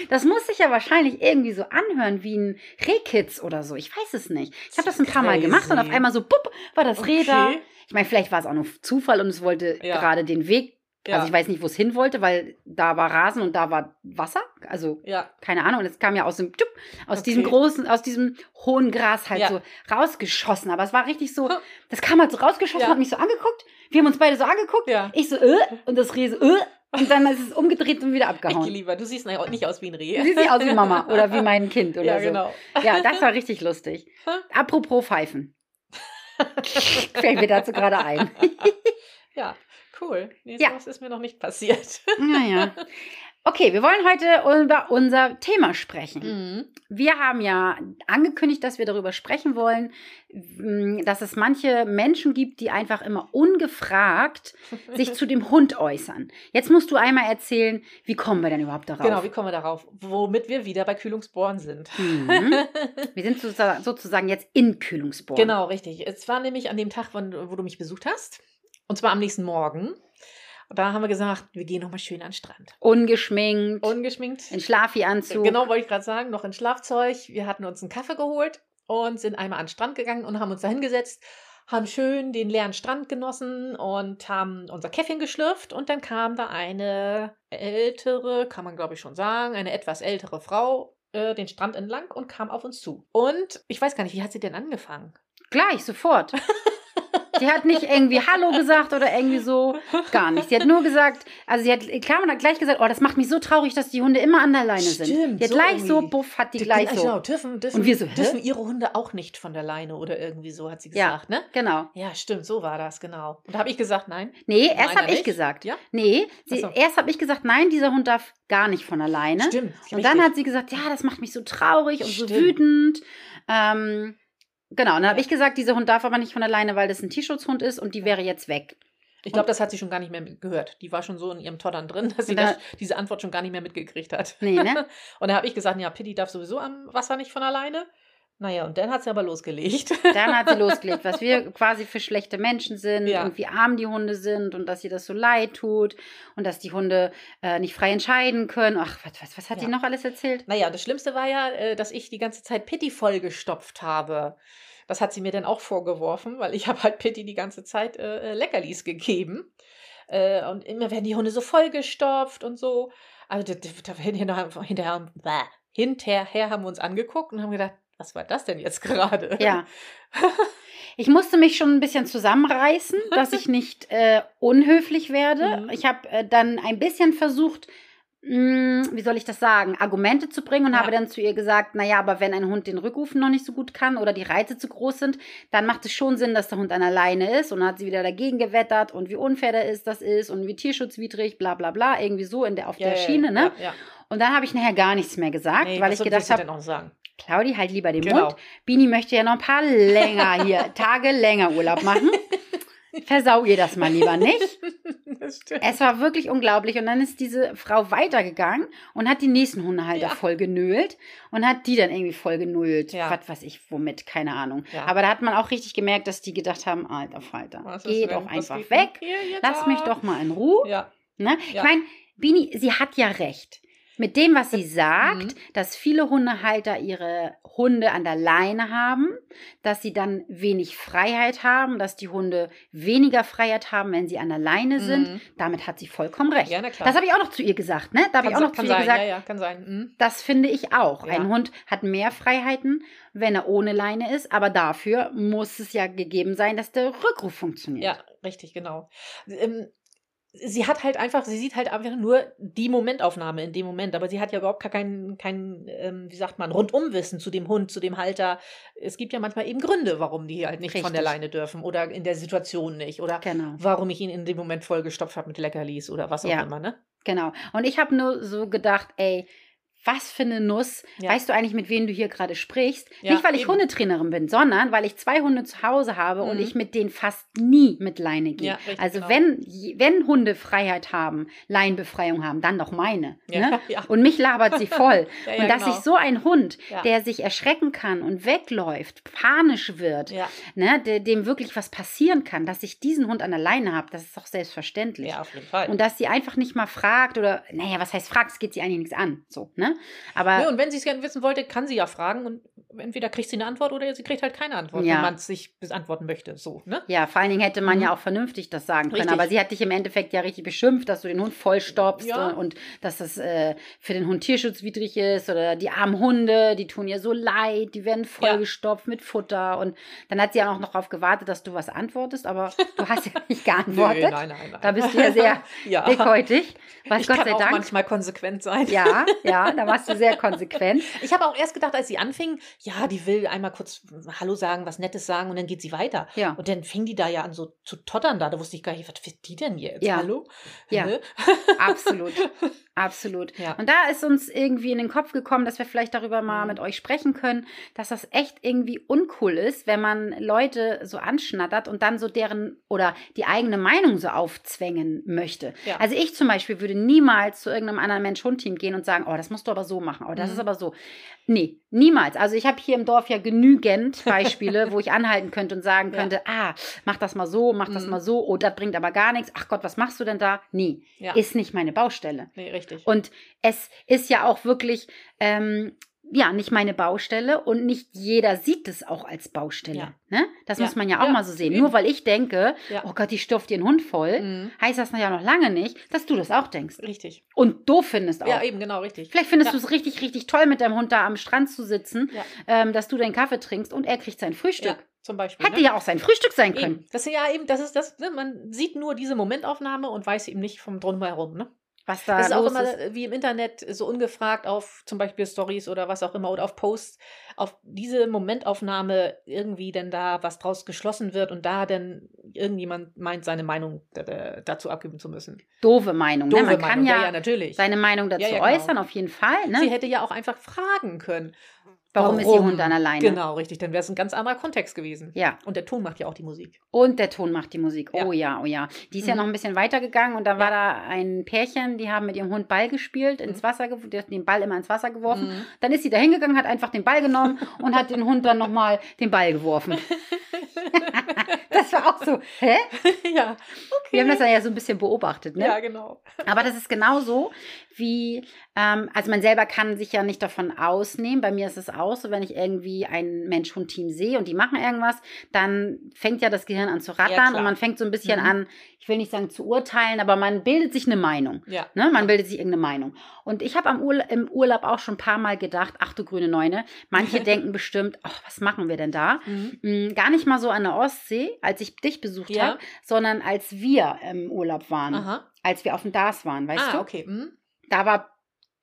Das muss sich ja wahrscheinlich irgendwie so anhören wie ein Rehkitz oder so. Ich weiß es nicht. Ich habe das ein paar Mal gemacht und auf einmal so, pupp, war das Reh da. Ich meine, vielleicht war es auch nur Zufall und es wollte Ja. gerade den Weg. Ja. Also ich weiß nicht, wo es hin wollte, weil da war Rasen und da war Wasser. Also Ja, keine Ahnung. Und es kam ja aus dem, tup, aus Okay. diesem großen, aus diesem hohen Gras halt so rausgeschossen. Aber es war richtig so, das kam halt so rausgeschossen, hat mich so angeguckt. Wir haben uns beide so angeguckt. ja. Ich so, äh, und das Reh so, äh, und dann ist es umgedreht und wieder Ich abgehauen. lieber, du siehst nicht aus wie ein Reh. Sieht sie aus wie Mama oder wie mein Kind [laughs] oder ja, so. genau. Ja, das war richtig lustig. Apropos Pfeifen. [laughs] Fällt mir dazu gerade ein. Ja, cool. Nee, Ja. ist mir noch nicht passiert. Naja. [laughs] Okay, wir wollen heute über unser Thema sprechen. Mhm. Wir haben ja angekündigt, dass wir darüber sprechen wollen, m, dass es manche Menschen gibt, die einfach immer ungefragt [laughs] sich zu dem Hund äußern. Jetzt musst du einmal erzählen, wie kommen wir denn überhaupt darauf? Genau, wie kommen wir darauf? Womit wir wieder bei Kühlungsbohren sind. Mhm. [laughs] Wir sind sozusagen, jetzt in Kühlungsborn. Genau, richtig. Es war nämlich an dem Tag, wo du mich besucht hast. Und zwar am nächsten Morgen. Und da haben wir gesagt, wir gehen nochmal schön an den Strand. Ungeschminkt, Ungeschminkt. in Schlafi-Anzug. Genau, wollte ich gerade sagen, noch in Schlafzeug. Wir hatten uns einen Kaffee geholt und sind einmal an den Strand gegangen und haben uns da hingesetzt, haben schön den leeren Strand genossen und haben unser Käffchen geschlürft. Und dann kam da eine ältere, kann man glaube ich schon sagen, eine etwas ältere Frau äh, den Strand entlang und kam auf uns zu. Und ich weiß gar nicht, wie hat sie denn angefangen? Gleich, sofort. [laughs] Die hat nicht irgendwie Hallo gesagt oder irgendwie so. Gar nicht. Sie hat nur gesagt, also sie hat, klar, man hat gleich gesagt, oh, das macht mich so traurig, dass die Hunde immer an der Leine sind. Stimmt, Die hat so gleich so, irgendwie. buff, hat die Die- gleich genau, so. dürfen, dürfen, Und wir so, hä? dürfen ihre Hunde auch nicht von der Leine oder irgendwie so, hat sie Ja. gesagt, ne? Genau. Ja, stimmt, so war das, genau. Und da habe ich gesagt, nein. Nee, erst habe ich gesagt. Ja? Nee, sie, so. erst habe ich gesagt, nein, dieser Hund darf gar nicht von alleine. Stimmt. Und dann hat sie gesagt, ja, das macht mich so traurig und so Stimmt. wütend. Ähm, genau, und dann habe ich gesagt, dieser Hund darf aber nicht von alleine, weil das ein Tierschutzhund ist und die wäre jetzt weg. Ich glaube, das hat sie schon gar nicht mehr gehört. Die war schon so in ihrem Toddern drin, [laughs] dass sie da- das, diese Antwort schon gar nicht mehr mitgekriegt hat. Nee, ne? [laughs] Und da habe ich gesagt, ja, Pitti darf sowieso am Wasser nicht von alleine. Naja, und dann hat sie aber losgelegt. [laughs] Dann hat sie [laughs] losgelegt, was wir quasi für schlechte Menschen sind Ja. und wie arm die Hunde sind und dass ihr das so leid tut und dass die Hunde äh, nicht frei entscheiden können. Ach, was, was, was hat Ja. die noch alles erzählt? Naja, das Schlimmste war ja, äh, dass ich die ganze Zeit Pitti vollgestopft habe. Das hat sie mir dann auch vorgeworfen, weil ich [laughs] habe halt Pitti die ganze Zeit äh, äh, Leckerlis gegeben. Äh, und immer werden die Hunde so vollgestopft und so. Also da, da, hinterher, hinterher haben wir uns angeguckt und haben gedacht, was war das denn jetzt [laughs] gerade? Ja. Ich musste mich schon ein bisschen zusammenreißen, dass ich nicht äh, unhöflich werde. [laughs] Mhm. Ich habe äh, dann ein bisschen versucht, mh, wie soll ich das sagen, Argumente zu bringen und Ja. habe dann zu ihr gesagt, naja, aber wenn ein Hund den Rückrufen noch nicht so gut kann oder die Reize zu groß sind, dann macht es schon Sinn, dass der Hund an der Leine ist. Und dann hat sie wieder dagegen gewettert und wie unfair der ist, das ist und wie tierschutzwidrig, bla bla bla, irgendwie so in der, auf Ja, der Schiene, ne? Ja, ja. Und dann habe ich nachher gar nichts mehr gesagt, Nee, weil was ich gedacht habe? Claudi, halt lieber den Genau. Mund. Bini möchte ja noch ein paar länger hier, [laughs] Tage länger Urlaub machen. Versau ihr das mal lieber nicht. [laughs] Das. Es war wirklich unglaublich. Und dann ist diese Frau weitergegangen und hat die nächsten Hundehalter Ja. voll genölt und hat die dann irgendwie voll genullt. Ja. Was weiß ich, womit, keine Ahnung. Ja. Aber da hat man auch richtig gemerkt, dass die gedacht haben, alter Falter, geh doch einfach weg. Lass mich doch mal in Ruhe. Ja, Ne? Ich meine, Bini, sie hat ja recht. Mit dem, was sie sagt, Mhm. dass viele Hundehalter ihre Hunde an der Leine haben, dass sie dann wenig Freiheit haben, dass die Hunde weniger Freiheit haben, wenn sie an der Leine sind. Mhm. Damit hat sie vollkommen recht. Ja, na klar. Das habe ich auch noch zu ihr gesagt, ne? Da habe ich auch noch zu ihr sein, gesagt, ja, ja, kann sein. Mhm. das finde ich auch. Ja. Ein Hund hat mehr Freiheiten, wenn er ohne Leine ist, aber dafür muss es ja gegeben sein, dass der Rückruf funktioniert. Ja, richtig, genau. Sie hat halt einfach, sie sieht halt einfach nur die Momentaufnahme in dem Moment, aber sie hat ja überhaupt gar kein, kein ähm, wie sagt man, Rundumwissen zu dem Hund, zu dem Halter. Es gibt ja manchmal eben Gründe, warum die halt nicht von der Richtig. Leine dürfen oder in der Situation nicht oder Genau. warum ich ihn in dem Moment vollgestopft habe mit Leckerlis oder was auch Ja. immer, ne? Genau. Und ich habe nur so gedacht, ey, was für eine Nuss. Ja. Weißt du eigentlich, mit wem du hier gerade sprichst? Ja, Nicht, weil ich eben. Hundetrainerin bin, sondern weil ich zwei Hunde zu Hause habe und Mhm. ich mit denen fast nie mit Leine gehe. Ja, also genau. wenn, wenn Hunde Freiheit haben, Leinbefreiung haben, dann doch meine. Ne? [laughs] Und mich labert sie voll. [laughs] Und dass genau. ich so ein Hund, der sich erschrecken kann und wegläuft, panisch wird, Ja, ne, der, dem wirklich was passieren kann, dass ich diesen Hund an der Leine habe, das ist doch selbstverständlich. ja, auf jeden Fall. Und dass sie einfach nicht mal fragt oder, naja, was heißt fragt, es geht sie eigentlich nichts an. So, ne? Aber Ja, und wenn sie es gerne wissen wollte, kann sie ja fragen und entweder kriegt sie eine Antwort oder sie kriegt halt keine Antwort, Ja. wenn man es sich beantworten möchte. So, ne? ja, vor allen Dingen hätte man Mhm. ja auch vernünftig das sagen können. Richtig. Aber sie hat dich im Endeffekt ja richtig beschimpft, dass du den Hund vollstopfst Ja. und, und dass das äh, für den Hund tierschutzwidrig ist oder die armen Hunde, die tun ihr so leid, die werden vollgestopft mit Futter. Und dann hat sie ja auch noch darauf gewartet, dass du was antwortest, aber du hast ja [laughs] nicht geantwortet. Nö, nein, nein, nein. Da bist du ja sehr [laughs] ja. dickhäutig. Was Ich Gott kann sei auch Dank. manchmal konsequent sein. Ja, ja, da warst du sehr konsequent. [laughs] Ich habe auch erst gedacht, als sie anfing, ja, die will einmal kurz Hallo sagen, was Nettes sagen und dann geht sie weiter. Ja. Und dann fing die da ja an so zu tottern da. Da wusste ich gar nicht, was will die denn jetzt? Ja. Hallo? Ja. [laughs] Ne? Absolut. [laughs] Absolut. Ja. Und da ist uns irgendwie in den Kopf gekommen, dass wir vielleicht darüber mal Mhm. mit euch sprechen können, dass das echt irgendwie uncool ist, wenn man Leute so anschnattert und dann so deren oder die eigene Meinung so aufzwängen möchte. Ja. Also ich zum Beispiel würde niemals zu irgendeinem anderen Mensch-Hund-Team gehen und sagen, oh, das musst du aber so machen, oh, das Mhm. ist aber so. Nee, niemals. Also ich habe hier im Dorf ja genügend [laughs] Beispiele, wo ich anhalten könnte und sagen Ja. könnte, ah, mach das mal so, mach das Mhm. mal so, oh, das bringt aber gar nichts. Ach Gott, was machst du denn da? Nee, Ja. ist nicht meine Baustelle. Nee, richtig. Und es ist ja auch wirklich, ähm, ja, nicht meine Baustelle und nicht jeder sieht es auch als Baustelle. Ja. Ne? Das Ja. muss man ja auch Ja, mal so sehen. Nur weil ich denke, oh Gott, die stopft ihren Hund voll, Mhm. heißt das ja noch lange nicht, dass du das auch denkst. Richtig. Und doof findest auch. Ja, eben, genau, richtig. Vielleicht findest du es richtig, richtig toll, mit deinem Hund da am Strand zu sitzen, ähm, dass du deinen Kaffee trinkst und er kriegt sein Frühstück. Zum Beispiel. Hätte ne? ja auch sein Frühstück sein können. Eben. Das ist ja eben, das ist das, ne? man sieht nur diese Momentaufnahme und weiß eben nicht vom drumherum, ne? Was da Das ist auch immer ist. wie im Internet so ungefragt auf zum Beispiel Stories oder was auch immer oder auf Posts, auf diese Momentaufnahme irgendwie denn da was draus geschlossen wird und da dann irgendjemand meint, seine Meinung da- da- dazu abgeben zu müssen. Doofe Meinung. Doofe ne? Man Meinung, kann ja, ja, ja, natürlich. seine Meinung dazu ja, genau. äußern, auf jeden Fall. Ne? Sie hätte ja auch einfach fragen können. Warum ist ihr Hund an alleine? Genau, richtig. Dann wäre es ein ganz anderer Kontext gewesen. Ja. Und der Ton macht ja auch die Musik. Und der Ton macht die Musik. Ja. Oh ja, oh ja. Die ist ja Mhm. noch ein bisschen weitergegangen und da war Ja. da ein Pärchen, die haben mit ihrem Hund Ball gespielt, ins Mhm. Wasser geworfen, die hat den Ball immer ins Wasser geworfen. Mhm. Dann ist sie da hingegangen, hat einfach den Ball genommen [laughs] und hat den Hund dann nochmal den Ball geworfen. [laughs] das war auch so, hä? ja, okay. Wir haben das dann ja so ein bisschen beobachtet, ne? Ja, genau. Aber das ist genauso wie, ähm, also man selber kann sich ja nicht davon ausnehmen. Bei mir ist es auch so, wenn ich irgendwie ein Mensch-Hund-Team sehe und die machen irgendwas, dann fängt ja das Gehirn an zu rattern klar. und man fängt so ein bisschen Mhm. an, ich will nicht sagen zu urteilen, aber man bildet sich eine Meinung. Ja. Ne? Man bildet sich irgendeine Meinung. Und ich habe Urla im Urlaub auch schon ein paar Mal gedacht, ach du grüne Neune, manche [laughs] denken bestimmt, ach, was machen wir denn da? Mhm. Mm, Gar nicht mal so an der Ostsee, als ich dich besucht Ja. habe, sondern als wir im Urlaub waren, Aha. als wir auf dem DAS waren, weißt ah, du? okay. Mhm. Da war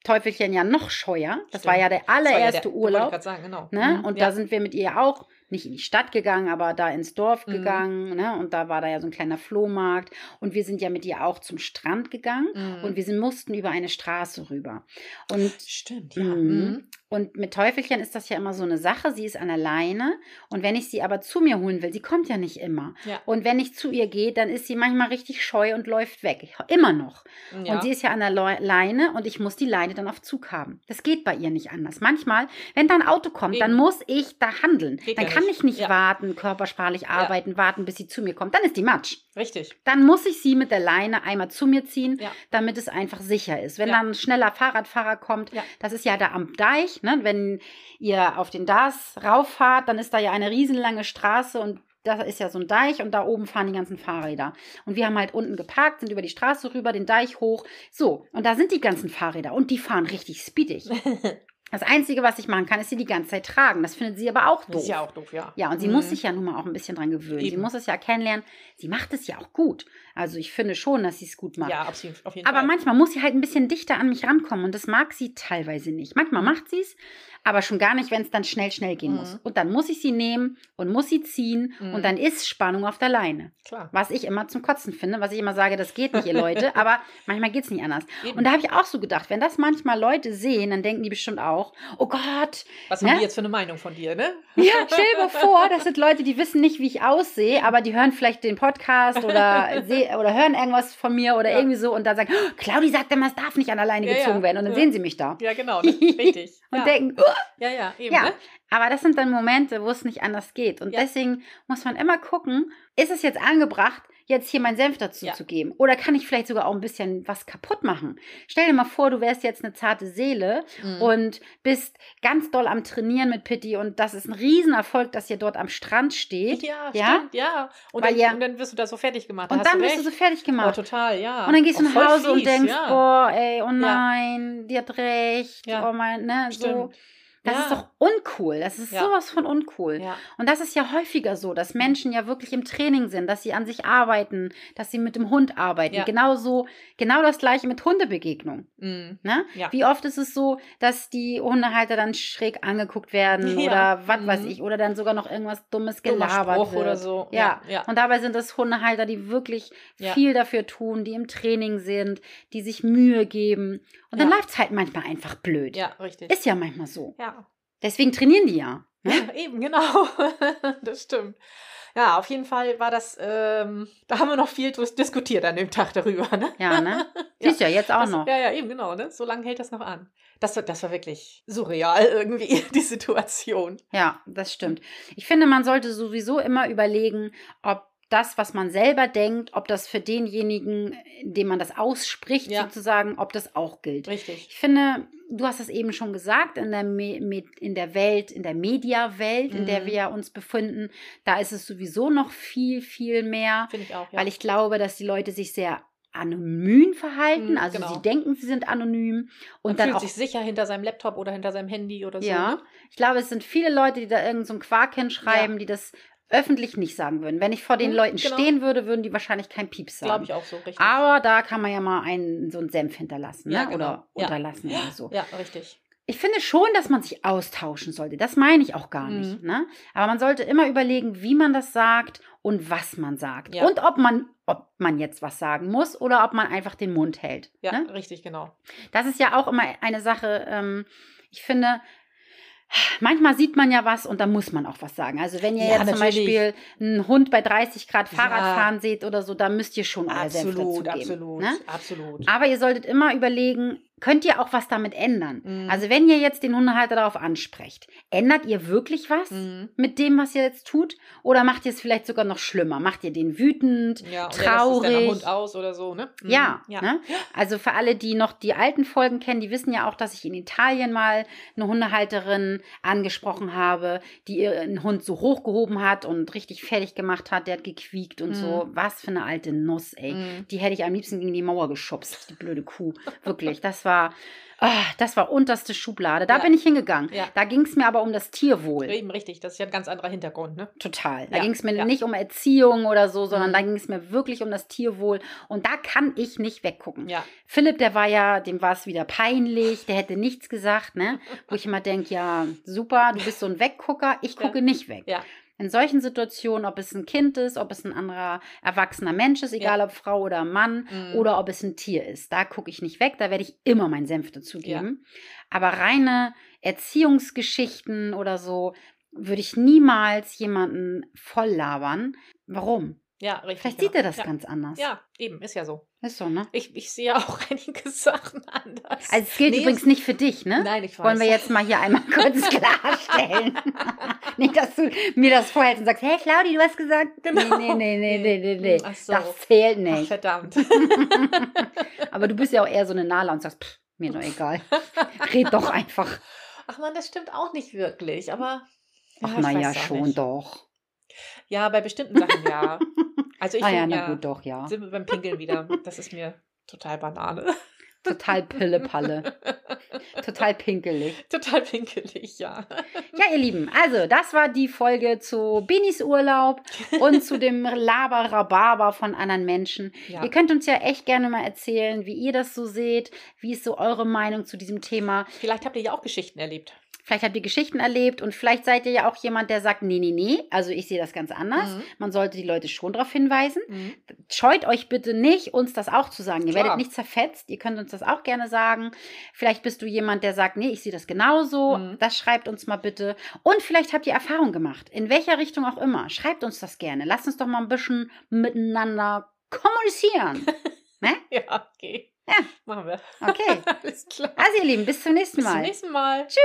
Teufelchen ja noch scheuer. Das Stimmt. war ja der Das war ja allererste der- Urlaub. sagen, genau. Ne? Mhm. Und ja. da sind wir mit ihr auch nicht in die Stadt gegangen, aber da ins Dorf Mhm. gegangen. Ne? Und da war da ja so ein kleiner Flohmarkt. Und wir sind ja mit ihr auch zum Strand gegangen. Mhm. Und wir sind, mussten über eine Straße rüber. Und Stimmt, ja. Mhm. Mhm. und mit Teufelchen ist das ja immer so eine Sache. Sie ist an der Leine. Und wenn ich sie aber zu mir holen will, sie kommt ja nicht immer. Ja. Und wenn ich zu ihr gehe, dann ist sie manchmal richtig scheu und läuft weg. Ich, immer noch. ja. Und sie ist ja an der Leine und ich muss die Leine dann auf Zug haben. Das geht bei ihr nicht anders. Manchmal, wenn da ein Auto kommt, dann Eben. muss ich da handeln. Geht dann ja kann nicht. ich nicht Ja. warten, körpersprachlich arbeiten, warten, bis sie zu mir kommt. Dann ist die Matsch. Richtig. Dann muss ich sie mit der Leine einmal zu mir ziehen, Ja. damit es einfach sicher ist. Wenn Ja. dann ein schneller Fahrradfahrer kommt, Ja. das ist ja da am Deich, ne? wenn ihr auf den Das rauffahrt, dann ist da ja eine riesenlange Straße und da ist ja so ein Deich und da oben fahren die ganzen Fahrräder. Und wir haben halt unten geparkt, sind über die Straße rüber, den Deich hoch. So, und da sind die ganzen Fahrräder und die fahren richtig speedig. [laughs] Das Einzige, was ich machen kann, ist sie die ganze Zeit tragen. Das findet sie aber auch doof. Das ist ja auch doof, ja. Ja, und sie Mhm. muss sich ja nun mal auch ein bisschen dran gewöhnen. Sie Eben. muss es ja kennenlernen. Sie macht es ja auch gut. Also ich finde schon, dass sie es gut macht. Ja, absolut, auf jeden Aber Fall. manchmal muss sie halt ein bisschen dichter an mich rankommen und das mag sie teilweise nicht. Manchmal macht sie es, aber schon gar nicht, wenn es dann schnell, schnell gehen Mhm. muss. Und dann muss ich sie nehmen und muss sie ziehen Mhm. und dann ist Spannung auf der Leine. Klar. Was ich immer zum Kotzen finde, was ich immer sage, das geht nicht, ihr Leute, [laughs] aber manchmal geht es nicht anders. Eben. Und da habe ich auch so gedacht, wenn das manchmal Leute sehen, dann denken die bestimmt auch, oh Gott, Was ne? haben die jetzt für eine Meinung von dir, ne? [laughs] ja, stell dir [laughs] vor, das sind Leute, die wissen nicht, wie ich aussehe, aber die hören vielleicht den Podcast oder, seh, oder hören irgendwas von mir oder Ja. irgendwie so und dann sagen, oh, Claudi sagt immer, es darf nicht an alleine Ja, gezogen ja. werden. Und dann sehen sie mich da. Ja, genau, [laughs] richtig. Und denken, oh, ja, ja, eben, ja. ne? Aber das sind dann Momente, wo es nicht anders geht. Und deswegen muss man immer gucken, ist es jetzt angebracht, jetzt hier meinen Senf dazu Ja. zu geben? Oder kann ich vielleicht sogar auch ein bisschen was kaputt machen? Stell dir mal vor, du wärst jetzt eine zarte Seele Mhm. und bist ganz doll am Trainieren mit Pitti und das ist ein Riesenerfolg, dass ihr dort am Strand steht. ja, ja? stimmt, ja. Und, Weil dann, ja- und dann wirst du da so fertig gemacht. Und dann du bist du so fertig Oh, gemacht. total, ja. Und dann gehst du Auch nach Hause und fies, denkst, ja. boah, ey, oh nein, die hat recht. Ja. Oh mein, ne, so. Das Ja. ist doch uncool. Das ist Ja. sowas von uncool. Ja. Und das ist ja häufiger so, dass Menschen ja wirklich im Training sind, dass sie an sich arbeiten, dass sie mit dem Hund arbeiten. Ja. Genauso, genau das gleiche mit Hundebegegnung. Mhm. Ne? Wie oft ist es so, dass die Hundehalter dann schräg angeguckt werden [laughs] oder was weiß Mhm. ich, oder dann sogar noch irgendwas Dummes Dummer gelabert Spruch wird. oder so. Ja. Und dabei sind es Hundehalter, die wirklich viel dafür tun, die im Training sind, die sich Mühe geben. Und dann läuft es halt manchmal einfach blöd. ja richtig. Ist ja manchmal so. ja. Deswegen trainieren die ja. Ne? Ja, eben, genau. [laughs] das stimmt. Ja, auf jeden Fall war das, ähm, [laughs] da haben wir noch viel dis- diskutiert an dem Tag darüber, ne? Ja, ne? [laughs] Ja. Siehst ja jetzt auch Das, noch. Ja, ja, eben, genau, ne? So lange hält das noch an. Das, war- das war wirklich surreal irgendwie, die Situation. Ja, das stimmt. Ich finde, man sollte sowieso immer überlegen, ob das, was man selber denkt, ob das für denjenigen, dem man das ausspricht, Ja. sozusagen, ob das auch gilt. Richtig. Ich finde, du hast es eben schon gesagt, in der, Me in der Welt, in der Mediawelt, in der Mhm. wir uns befinden, da ist es sowieso noch viel, viel mehr, Finde ich auch, ja. weil ich glaube, dass die Leute sich sehr anonym verhalten. Mhm, also genau. sie denken, sie sind anonym und Man dann fühlt auch sich sicher hinter seinem Laptop oder hinter seinem Handy oder so. Ja, Ne? ich glaube, es sind viele Leute, die da irgend so Quark hinschreiben, die das öffentlich nicht sagen würden. Wenn ich vor den Mhm, Leuten genau. stehen würde, würden die wahrscheinlich kein Pieps sagen. Glaube ich auch so, richtig. Aber da kann man ja mal einen, so einen Senf hinterlassen Ja, ne? genau. oder Ja. unterlassen oder so. ja, richtig. Ich finde schon, dass man sich austauschen sollte. Das meine ich auch gar nicht. Mhm. Ne? Aber man sollte immer überlegen, wie man das sagt und was man sagt. Ja. Und ob man, ob man jetzt was sagen muss oder ob man einfach den Mund hält. Ja, Ne? richtig, genau. Das ist ja auch immer eine Sache, ähm, ich finde, manchmal sieht man ja was und da muss man auch was sagen. Also wenn ihr Ja, jetzt zum natürlich. Beispiel einen Hund bei 30 Grad Ja. Fahrrad fahren seht oder so, da müsst ihr schon Absolut, dazugeben. absolut, Ne? absolut. Aber ihr solltet immer überlegen, könnt ihr auch was damit ändern? Mhm. Also wenn ihr jetzt den Hundehalter darauf ansprecht, ändert ihr wirklich was Mhm. mit dem, was ihr jetzt tut? Oder macht ihr es vielleicht sogar noch schlimmer? Macht ihr den wütend, Ja, traurig? Hund aus oder so, ne? Mhm. Ja, ja. Ne? also für alle, die noch die alten Folgen kennen, die wissen ja auch, dass ich in Italien mal eine Hundehalterin angesprochen habe, die ihren Hund so hochgehoben hat und richtig fertig gemacht hat, der hat gequiekt und so. Was für eine alte Nuss, ey. Mhm. Die hätte ich am liebsten gegen die Mauer geschubst, die blöde Kuh. Wirklich, das war, ah, das war unterste Schublade. Da Ja. bin ich hingegangen. Ja. Da ging es mir aber um das Tierwohl. Eben richtig, das ist ja ein ganz anderer Hintergrund, ne? Total. Da Ja, ging es mir ja. nicht um Erziehung oder so, sondern Mhm. da ging es mir wirklich um das Tierwohl. Und da kann ich nicht weggucken. Ja. Philipp, der war ja, dem war es wieder peinlich, der hätte nichts gesagt, ne? Wo ich immer denke, ja, super, du bist so ein Weggucker, ich Ja. gucke nicht weg. Ja. In solchen Situationen, ob es ein Kind ist, ob es ein anderer erwachsener Mensch ist, egal ob Frau oder Mann, Mhm. oder ob es ein Tier ist, da gucke ich nicht weg, da werde ich immer meinen Senf dazugeben. Aber reine Erziehungsgeschichten oder so würde ich niemals jemanden voll labern. Warum? Ja, richtig. Vielleicht genau. sieht er das ja. ganz anders. Ja, eben, ist ja so. Ist so, ne? Ich, ich sehe [laughs] auch einige Sachen anders. Also es gilt Nee, übrigens nicht für dich, ne? Nein, ich weiß. Wollen wir jetzt mal hier einmal [laughs] kurz klarstellen. [laughs] nicht, dass du mir das vorhältst und sagst, hey Claudi, du hast gesagt. Genau. Nee, nee, nee, nee, nee, nee. Ach so. Das zählt Ach, nicht. verdammt. Aber du bist ja auch eher so eine Nala und sagst, pff, mir doch egal. Red doch einfach. Ach man, das stimmt auch nicht wirklich, aber. Ach, ja, naja, schon nicht. doch. Ja, bei bestimmten Sachen ja. [laughs] Also ich Ah ja, na ja, gut, doch, ja. sind wir beim Pinkeln wieder. Das ist mir total Banane. Total Pillepalle. [laughs] Total pinkelig. Total pinkelig, ja. Ja, ihr Lieben, also das war die Folge zu Binis Urlaub und zu dem Laber-Rhabarber von anderen Menschen. Ja. Ihr könnt uns ja echt gerne mal erzählen, wie ihr das so seht. Wie ist so eure Meinung zu diesem Thema? Vielleicht habt ihr ja auch Geschichten erlebt. Vielleicht habt ihr Geschichten erlebt und vielleicht seid ihr ja auch jemand, der sagt, nee, nee, nee, also ich sehe das ganz anders. Mhm. Man sollte die Leute schon darauf hinweisen. Scheut euch bitte nicht, uns das auch zu sagen. Ihr Klar. werdet nicht zerfetzt. Ihr könnt uns das auch gerne sagen. Vielleicht bist du jemand, der sagt, nee, ich sehe das genauso. Mhm. Das schreibt uns mal bitte. Und vielleicht habt ihr Erfahrung gemacht. In welcher Richtung auch immer. Schreibt uns das gerne. Lasst uns doch mal ein bisschen miteinander kommunizieren. [laughs] ne? Ja, okay. Ja. Machen wir. Okay. [laughs] Alles klar. Also ihr Lieben, bis zum nächsten Bis Mal. zum nächsten Mal. Tschüss.